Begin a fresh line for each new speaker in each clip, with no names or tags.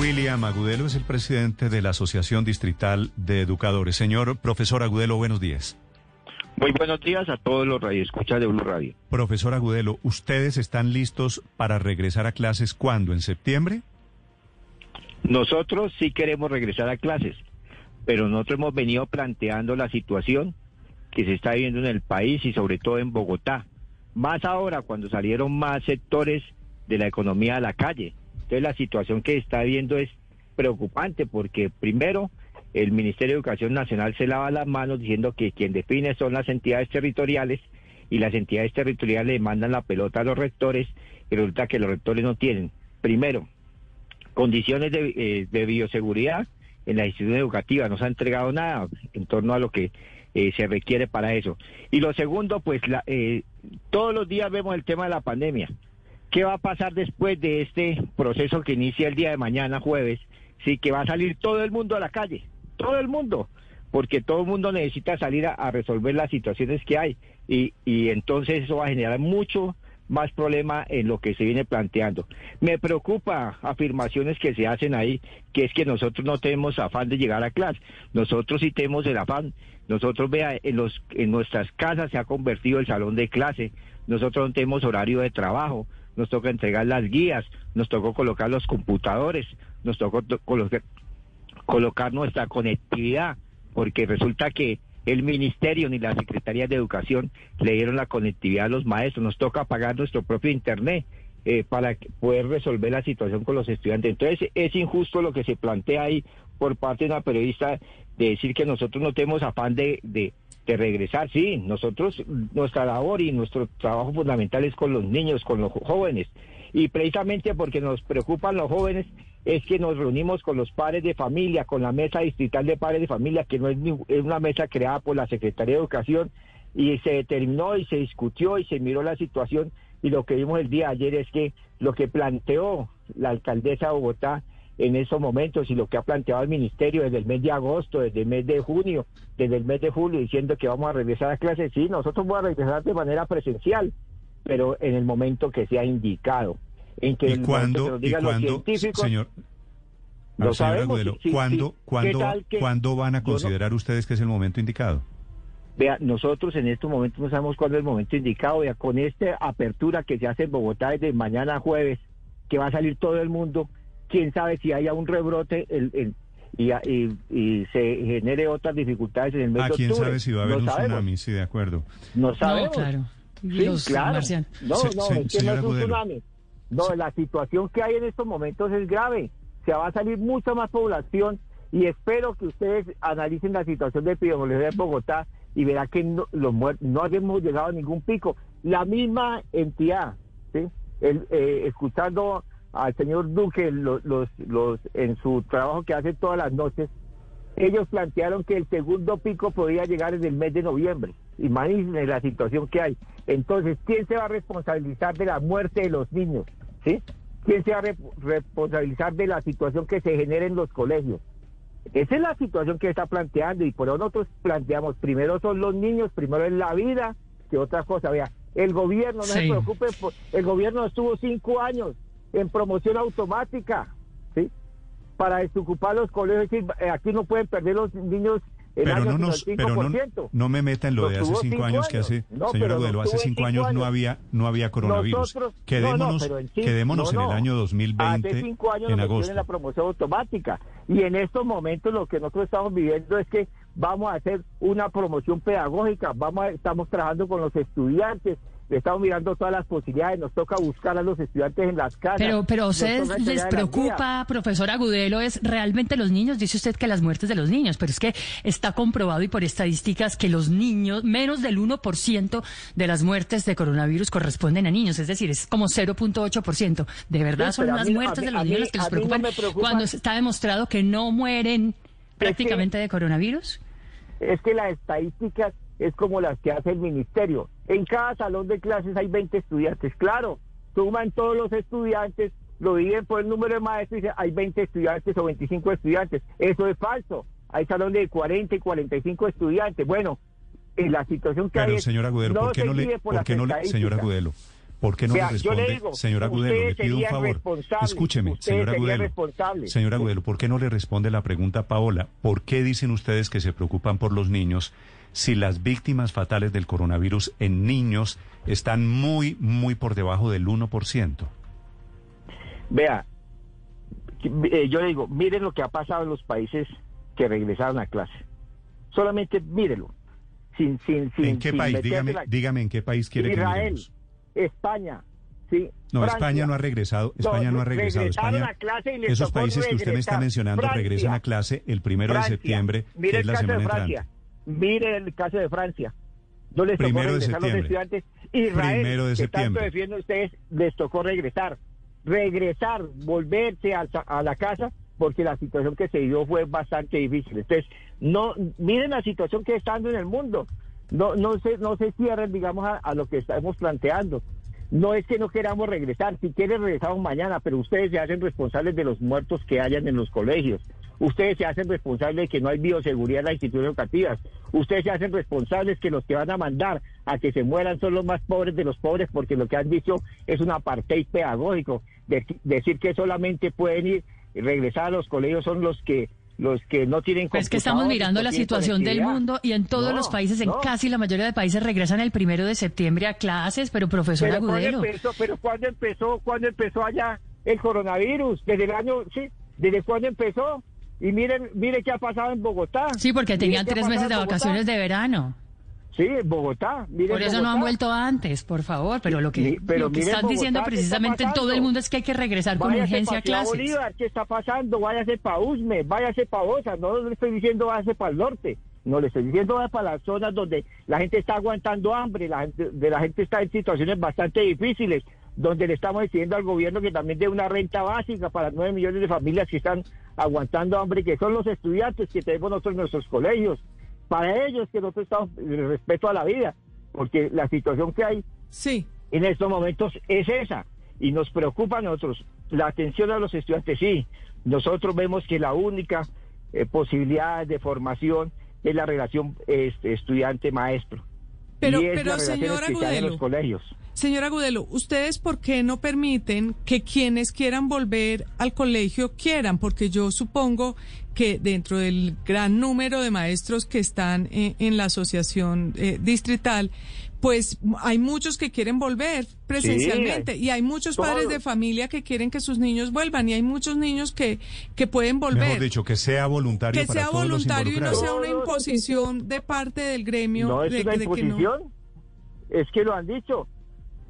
William Agudelo es el presidente de la Asociación Distrital de Educadores. Señor profesor Agudelo, buenos días.
Muy buenos días a todos los radioescuchas de Blue Radio.
Profesor Agudelo, ¿ustedes están listos para regresar a clases cuándo? ¿En septiembre?
Nosotros sí queremos regresar a clases, pero nosotros hemos venido planteando la situación que se está viviendo en el país y sobre todo en Bogotá. Más ahora cuando salieron más sectores de la economía a la calle. Entonces la situación que está viendo es preocupante porque primero el Ministerio de Educación Nacional se lava las manos diciendo que quien define son las entidades territoriales y las entidades territoriales le mandan la pelota a los rectores y resulta que los rectores no tienen, primero, condiciones de, eh, bioseguridad en la institución educativa, no se ha entregado nada en torno a lo que eh, se requiere para eso. Y lo segundo, pues la, eh, todos los días vemos el tema de la pandemia. ¿Qué va a pasar después de este proceso que inicia el día de mañana, jueves? Sí, que va a salir todo el mundo a la calle, todo el mundo, porque todo el mundo necesita salir a, resolver las situaciones que hay y, y entonces eso va a generar mucho más problema en lo que se viene planteando. Me preocupa afirmaciones que se hacen ahí, que es que nosotros no tenemos afán de llegar a clase. Nosotros sí tenemos el afán. Nosotros, vea, en, los, en nuestras casas se ha convertido el salón de clase. Nosotros no tenemos horario de trabajo nos toca entregar las guías, nos tocó colocar los computadores, nos tocó colocar nuestra conectividad, porque resulta que el ministerio ni la Secretaría de Educación le dieron la conectividad a los maestros, nos toca pagar nuestro propio internet. Eh, para poder resolver la situación con los estudiantes. Entonces es injusto lo que se plantea ahí por parte de una periodista de decir que nosotros no tenemos afán de, de regresar. Sí, nosotros, nuestra labor y nuestro trabajo fundamental es con los niños, con los jóvenes. Y precisamente porque nos preocupan los jóvenes es que nos reunimos con los padres de familia, con la mesa distrital de padres de familia, que no es, es una mesa creada por la Secretaría de Educación, y se determinó y se discutió y se miró la situación. Y lo que vimos el día de ayer es que lo que planteó la alcaldesa de Bogotá en esos momentos y lo que ha planteado el ministerio desde el mes de agosto, desde el mes de junio, desde el mes de julio, diciendo que vamos a regresar a clases. Sí, nosotros vamos a regresar de manera presencial, pero en el momento que sea indicado. En que
¿Y cuándo, ¿y cuándo, señor, lo sabemos, ¿cuándo, cuándo, van a considerar ustedes que es el momento indicado?
Vea, nosotros en estos momentos no sabemos cuándo es el momento indicado. Vea, con esta apertura que se hace en Bogotá desde mañana jueves, que va a salir todo el mundo, quién sabe si haya un rebrote el, y, y, se genere otras dificultades en el mes
ah, quién sabe si va a haber un tsunami, sí, de acuerdo.
No sabemos.
No, claro.
Sí, claro. No, no, es que no es un tsunami. No, la situación que hay en estos momentos es grave. Se va a salir mucha más población y espero que ustedes analicen la situación de epidemiología de Bogotá y verá que no, los no hemos llegado a ningún pico. La misma entidad, ¿sí? El, eh, escuchando al señor Duque los, los, en su trabajo que hace todas las noches, ellos plantearon que el segundo pico podía llegar en el mes de noviembre. Imagínense la situación que hay. Entonces, ¿quién se va a responsabilizar de la muerte de los niños? ¿Sí? ¿Quién se va a responsabilizar de la situación que se genera en los colegios? Esa es la situación que está planteando y por eso nosotros planteamos, primero son los niños, primero es la vida que otra cosa. Vea, el gobierno, no se preocupe, el gobierno estuvo cinco años en promoción automática, ¿sí? Para desocupar los colegios, eh, aquí no pueden perder los niños
pero no nos, pero no, me meta en lo de hace cinco, años, que hace, señora Gudelo, hace cinco años, no había no había coronavirus. quedémonos quedémonos en el año 2020,
hace cinco años
en agosto.
en la promoción automática. Y en estos momentos lo que nosotros estamos viviendo es que vamos a hacer una promoción pedagógica, vamos estamos trabajando con los estudiantes, estamos mirando todas las posibilidades, nos toca buscar a los estudiantes en las casas.
Pero, pero a ustedes les preocupa, profesor Agudelo, es realmente los niños, dice usted que las muertes de los niños, pero es que está comprobado y por estadísticas que los niños, menos del 1% de las muertes de coronavirus corresponden a niños, es decir, es como 0.8%. ¿De verdad son las muertes de los niños las que les preocupan cuando está demostrado que no mueren prácticamente de coronavirus?
Es que las estadísticas es como las que hace el ministerio. En cada salón de clases hay 20 estudiantes. Claro, suman todos los estudiantes, lo dividen por el número de maestros y dicen hay 20 estudiantes o 25 estudiantes. Eso es falso. Hay salones de 40 y 45 estudiantes. Bueno, en la situación que
Pero,
hay...
señora Agudelo, ¿por qué no le, ¿por qué no le, señora Agudelo, ¿Por qué no le responde, señora Agudelo, le pido un favor? Escúcheme, señora Agudelo. Señora Agudelo, ¿por qué no le responde la pregunta a Paola? ¿Por qué dicen ustedes que se preocupan por los niños si las víctimas fatales del coronavirus en niños están muy, muy por debajo del 1%?
Vea, eh, yo digo, miren lo que ha pasado en los países que regresaron a clase. Solamente mírenlo. Sin, sin, sin,
¿En qué país? Dígame, dígame en qué país quiere
Israel, España, sí.
No, España no ha regresado. España no, ha regresado. España,
a clase y
esos países que usted me está mencionando regresan a clase el primero de septiembre,
mire
es la
semana
de
Francia. Mire el caso de Francia. No les
primero
tocó
regresar
de septiembre. los estudiantes. Israel,
primero de
que
septiembre.
tanto defienden ustedes, les tocó regresar. Regresar, volverse a, a la casa porque la situación que se dio fue bastante difícil. Entonces, no miren la situación que está dando en el mundo. No no se no se cierren, digamos, a, lo que estamos planteando. No es que no queramos regresar, si quieren regresamos mañana, pero ustedes se hacen responsables de los muertos que hayan en los colegios. Ustedes se hacen responsables de que no hay bioseguridad en las instituciones educativas. Ustedes se hacen responsables que los que van a mandar a que se mueran son los más pobres de los pobres, porque lo que han dicho es un apartheid pedagógico. decir que solamente pueden ir y regresar a los colegios son los que los que no tienen
Es que estamos mirando la situación del mundo y en todos los países, en casi la mayoría de países, regresan el primero de septiembre a clases, pero profesor
pero. Empezó, pero ¿cuándo empezó, cuándo empezó allá el coronavirus? Desde el año, sí, ¿desde cuándo empezó? Y miren, miren qué ha pasado en Bogotá.
Sí, porque tenían tres meses de vacaciones de verano.
Sí, en Bogotá.
por eso no han vuelto antes, por favor. Pero lo que, están diciendo precisamente en todo el mundo es que hay que regresar con urgencia a clases.
Bolívar, ¿qué está pasando? Váyase para Usme, váyase para Osa. No le estoy diciendo váyase para el norte. No le estoy diciendo váyase para las zonas donde la gente está aguantando hambre, la gente, de la gente está en situaciones bastante difíciles, donde le estamos diciendo al gobierno que también dé una renta básica para nueve millones de familias que están aguantando hambre, que son los estudiantes que tenemos nosotros en nuestros colegios para ellos que nosotros estamos respeto a la vida, porque la situación que hay
sí.
en estos momentos es esa y nos preocupa a nosotros la atención a los estudiantes. Sí, nosotros vemos que la única eh, posibilidad de formación es la relación este, estudiante-maestro.
Pero, pero señora Agudelo,
los colegios.
Señora Agudelo, ¿ustedes por qué no permiten que quienes quieran volver al colegio quieran? Porque yo supongo que dentro del gran número de maestros que están eh, en, la asociación eh, distrital, pues hay muchos que quieren volver presencialmente y hay muchos padres de familia que quieren que sus niños vuelvan y hay muchos niños que, que pueden volver.
Mejor dicho, que sea voluntario.
Que sea voluntario y no sea una imposición de parte del gremio.
No es una imposición, es que lo han dicho.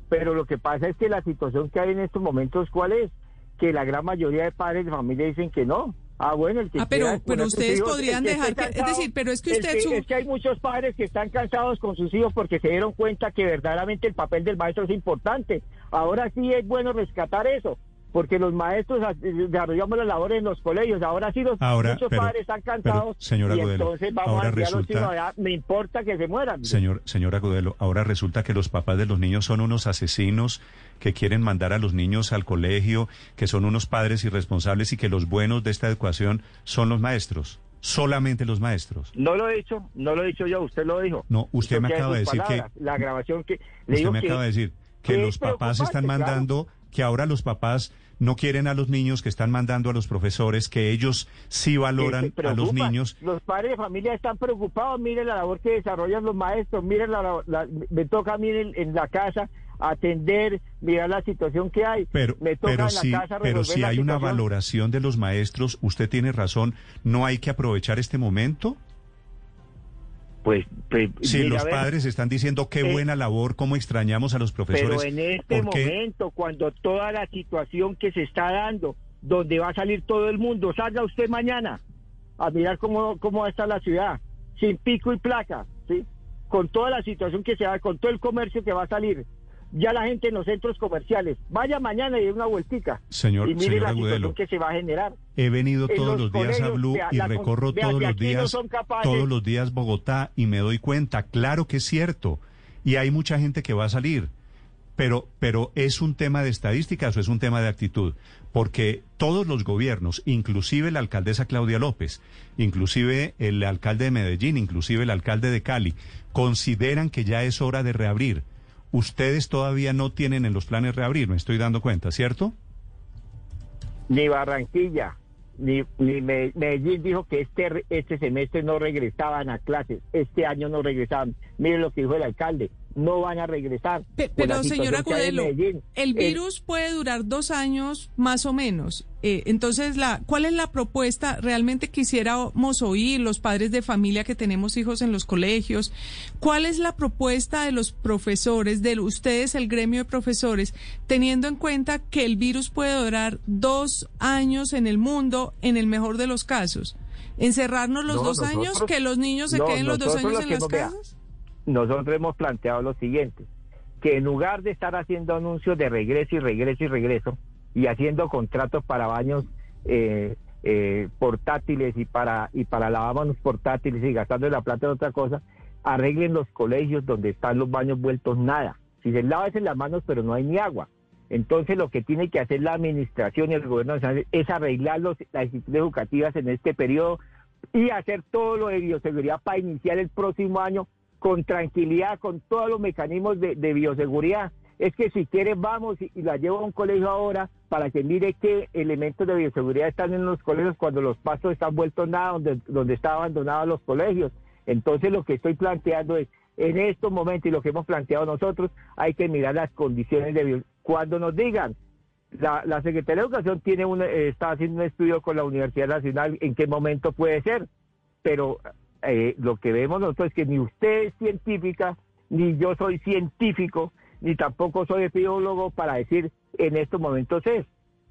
Pero lo que pasa es que la situación que hay en estos momentos, ¿cuál es? Que la gran mayoría de padres de familia dicen que no, Ah, bueno, el que
ah, pero, pero ustedes podrían dejar que, es decir, pero es que usted...
Es que, hay muchos padres que están cansados con sus hijos porque se dieron cuenta que verdaderamente el papel del maestro es importante. Ahora sí es bueno rescatar eso, porque los maestros desarrollamos las labores en los colegios. Ahora sí los muchos padres están cansados
señora y
entonces vamos
ahora
a
resulta,
me importa que se mueran.
Señor, señora Gudelo, ahora resulta que los papás de los niños son unos asesinos que quieren mandar a los niños al colegio, que son unos padres irresponsables y que los buenos de esta educación son los maestros. Solamente los maestros.
No lo he dicho, no lo he dicho yo, usted lo dijo.
No, usted me acaba de decir que...
La grabación que...
usted me acaba de decir que los papás están mandando, que ahora los papás no quieren a los niños, que están mandando a los profesores, que ellos sí valoran a los niños.
Los padres de familia están preocupados, miren la labor que desarrollan los maestros, miren la, me toca a mí en la casa atender, mirar la situación que hay.
Pero,
Me toca
pero si, pero si hay una valoración de los maestros, usted tiene razón, ¿no hay que aprovechar este momento?
Pues, pues
si los padres están diciendo qué eh, buena labor, cómo extrañamos a los profesores.
Pero en este momento, cuando toda la situación que se está dando, donde va a salir todo el mundo, salga usted mañana a mirar cómo, cómo va a estar la ciudad, sin pico y placa, ¿sí? Con toda la situación que se da, con todo el comercio que va a salir, ya la gente en los centros comerciales. Vaya mañana y dé una vueltica.
Señor,
y mire
la
situación que se va a generar.
He venido todos los, días a Blue y recorro todos los días, todos los días Bogotá y me doy cuenta, claro que es cierto. Y hay mucha gente que va a salir. Pero, pero es un tema de estadísticas o es un tema de actitud, porque todos los gobiernos, inclusive la alcaldesa Claudia López, inclusive el alcalde de Medellín, inclusive el alcalde de Cali, consideran que ya es hora de reabrir ustedes todavía no tienen en los planes reabrir, me estoy dando cuenta, ¿cierto?
Ni Barranquilla, ni, ni Medellín dijo que este, este semestre no regresaban a clases, este año no regresaban. Miren lo que dijo el alcalde, no van a regresar.
pero, señora Cudelo, el virus puede durar dos años más o menos. Eh, entonces, la, ¿cuál es la propuesta? Realmente quisiéramos oír los padres de familia que tenemos hijos en los colegios. ¿Cuál es la propuesta de los profesores, de ustedes, el gremio de profesores, teniendo en cuenta que el virus puede durar dos años en el mundo, en el mejor de los casos? ¿Encerrarnos los dos años? ¿Que los niños se queden los dos años en las casas?
Nosotros hemos planteado lo siguiente, que en lugar de estar haciendo anuncios de regreso y regreso y regreso y haciendo contratos para baños eh, eh, portátiles y para y para lavamanos portátiles y gastando la plata en otra cosa, arreglen los colegios donde están los baños vueltos nada. Si se lava en las manos, pero no hay ni agua. Entonces lo que tiene que hacer la administración y el gobierno nacional es arreglar los, las instituciones educativas en este periodo y hacer todo lo de bioseguridad para iniciar el próximo año con tranquilidad, con todos los mecanismos de, bioseguridad. Es que si quiere vamos y, la llevo a un colegio ahora para que mire qué elementos de bioseguridad están en los colegios cuando los pastos están vueltos nada, donde, donde están abandonados los colegios. Entonces lo que estoy planteando es, en estos momentos y lo que hemos planteado nosotros, hay que mirar las condiciones de bioseguridad. Cuando nos digan, la, la Secretaría de Educación tiene un, eh, está haciendo un estudio con la Universidad Nacional en qué momento puede ser, pero eh, lo que vemos nosotros es que ni usted es científica, ni yo soy científico, ni tampoco soy epidemiólogo para decir en estos momentos es.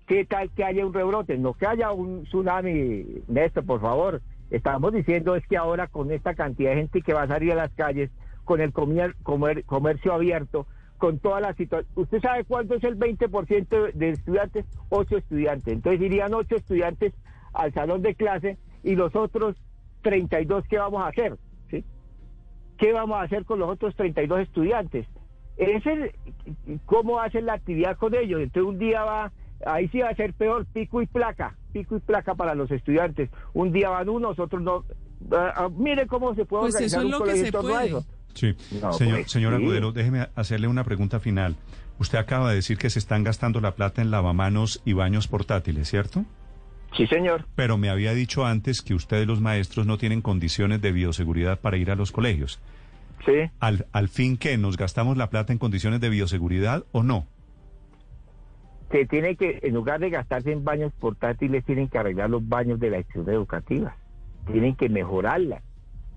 ¿Qué tal que haya un rebrote? No que haya un tsunami, Néstor, por favor. Estamos diciendo es que ahora con esta cantidad de gente que va a salir a las calles, con el comercio abierto, con toda la situación. ¿Usted sabe cuánto es el 20% de estudiantes? Ocho estudiantes. Entonces irían ocho estudiantes al salón de clase y los otros 32, ¿qué vamos a hacer? ¿Sí? ¿Qué vamos a hacer con los otros 32 estudiantes? Es el, ¿Cómo hacen la actividad con ellos? Entonces un día va, ahí sí va a ser peor, pico y placa, pico y placa para los estudiantes. Un día van unos, otros no. Uh, mire cómo se puede
pues organizar un colegio en torno a eso.
Sí, señor, pues, señora Agudelo, déjeme hacerle una pregunta final. Usted acaba de decir que se están gastando la plata en lavamanos y baños portátiles, ¿cierto?
Sí, señor.
Pero me había dicho antes que ustedes los maestros no tienen condiciones de bioseguridad para ir a los colegios.
Sí.
¿Al, al fin que nos gastamos la plata en condiciones de bioseguridad o no?
Se tiene que, en lugar de gastarse en baños portátiles, tienen que arreglar los baños de la institución educativa. Tienen que mejorarla,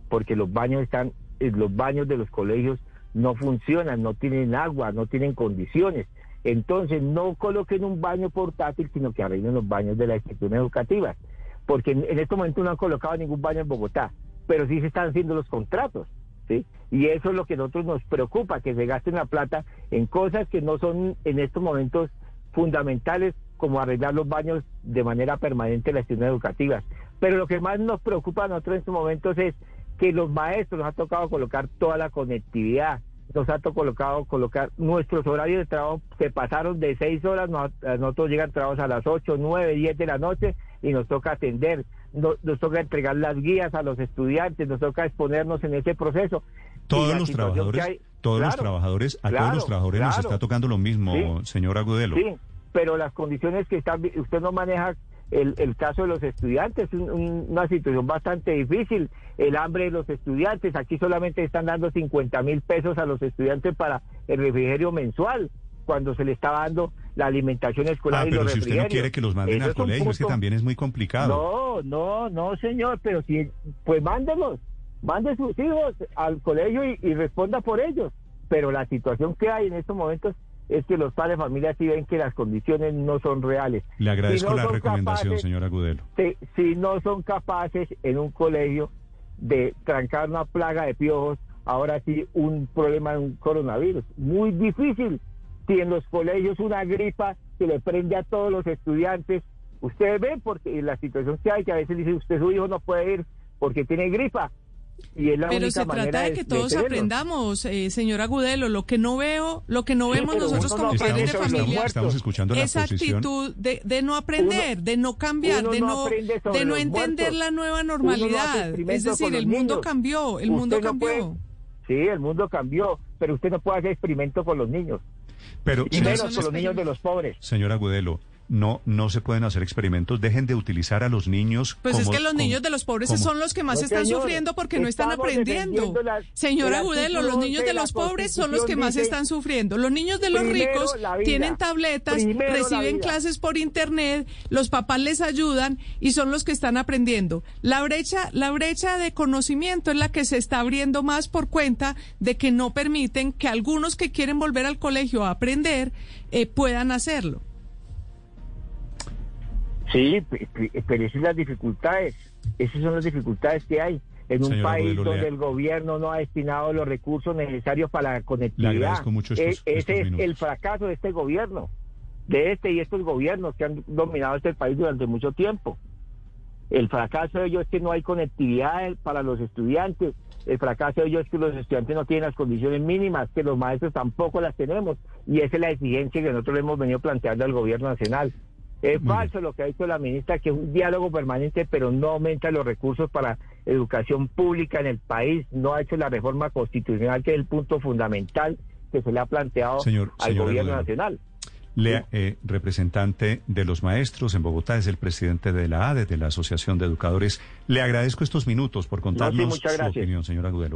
porque los baños están, eh, los baños de los colegios no funcionan, no tienen agua, no tienen condiciones. Entonces, no coloquen un baño portátil, sino que arreglen los baños de la institución educativa. Porque en, este momento no han colocado ningún baño en Bogotá, pero sí se están haciendo los contratos. ¿sí? Y eso es lo que a nosotros nos preocupa, que se gasten la plata en cosas que no son en estos momentos fundamentales, como arreglar los baños de manera permanente en las instituciones educativas. Pero lo que más nos preocupa a nosotros en estos momentos es que los maestros nos ha tocado colocar toda la conectividad, nos ha colocado colocar nuestros horarios de trabajo se pasaron de seis horas, nosotros llegan trabajos a las ocho, nueve, diez de la noche y nos toca atender, nos, toca entregar las guías a los estudiantes, nos toca exponernos en ese proceso.
Todos los trabajadores, todos los trabajadores, a todos los trabajadores nos está tocando lo mismo, señor Agudelo.
Sí, pero las condiciones que están, usted no maneja el, el caso de los estudiantes, es una situación bastante difícil, el hambre de los estudiantes, aquí solamente están dando 50 mil pesos a los estudiantes para el refrigerio mensual, cuando se le está dando la alimentación escolar
ah,
y
los
pero
si usted no quiere que los manden al colegio, es que también es muy complicado.
No, no, no, señor, pero si, pues mándelos, mande sus hijos al colegio y, y responda por ellos, pero la situación que hay en estos momentos es que los padres de familia sí ven que las condiciones no son reales.
Le agradezco la recomendación, señora Gudelo.
Si, no son capaces en un colegio de trancar una plaga de piojos, ahora sí un problema de un coronavirus. Muy difícil. Si en los colegios una gripa se le prende a todos los estudiantes, ustedes ven porque la situación que hay, que a veces dice usted su hijo no puede ir porque tiene gripa,
pero se trata de que todos aprendamos, eh, señora Gudelo. Lo que no veo, lo que no vemos nosotros como padres de familia,
estamos escuchando
esa actitud de, de, no aprender, de no cambiar, de no, de no entender la nueva normalidad. es decir, el mundo cambió, el mundo cambió.
sí, el mundo cambió. pero usted no puede hacer experimento con los niños.
Pero,
y menos con los niños de los pobres.
Señora Agudelo, no, no se pueden hacer experimentos. Dejen de utilizar a los niños.
Pues es que los niños de los pobres son los que más están sufriendo porque no están aprendiendo. Señora Agudelo, los niños de los pobres son los que más están sufriendo. Los niños de los ricos tienen tabletas, reciben clases por internet, los papás les ayudan y son los que están aprendiendo. La brecha, la brecha de conocimiento es la que se está abriendo más por cuenta de que no permiten que algunos que quieren volver al colegio a aprender eh, puedan hacerlo.
Sí, pero esas son las dificultades. Esas son las dificultades que hay en un país donde el gobierno no ha destinado los recursos necesarios para la conectividad. E, ese es el fracaso de este gobierno, de este y estos gobiernos que han dominado este país durante mucho tiempo. El fracaso de ellos es que no hay conectividad para los estudiantes. El fracaso de ellos es que los estudiantes no tienen las condiciones mínimas, que los maestros tampoco las tenemos. Y esa es la exigencia que nosotros le hemos venido planteando al gobierno nacional. Es falso lo que ha dicho la ministra, que es un diálogo permanente, pero no aumenta los recursos para educación pública en el país, no ha hecho la reforma constitucional, que es el punto fundamental que se le ha planteado al gobierno nacional.
Lea, eh, representante de los maestros en Bogotá, es el presidente de la ADE, de la Asociación de Educadores. Le agradezco estos minutos por contarnos su opinión, señora Agudelo.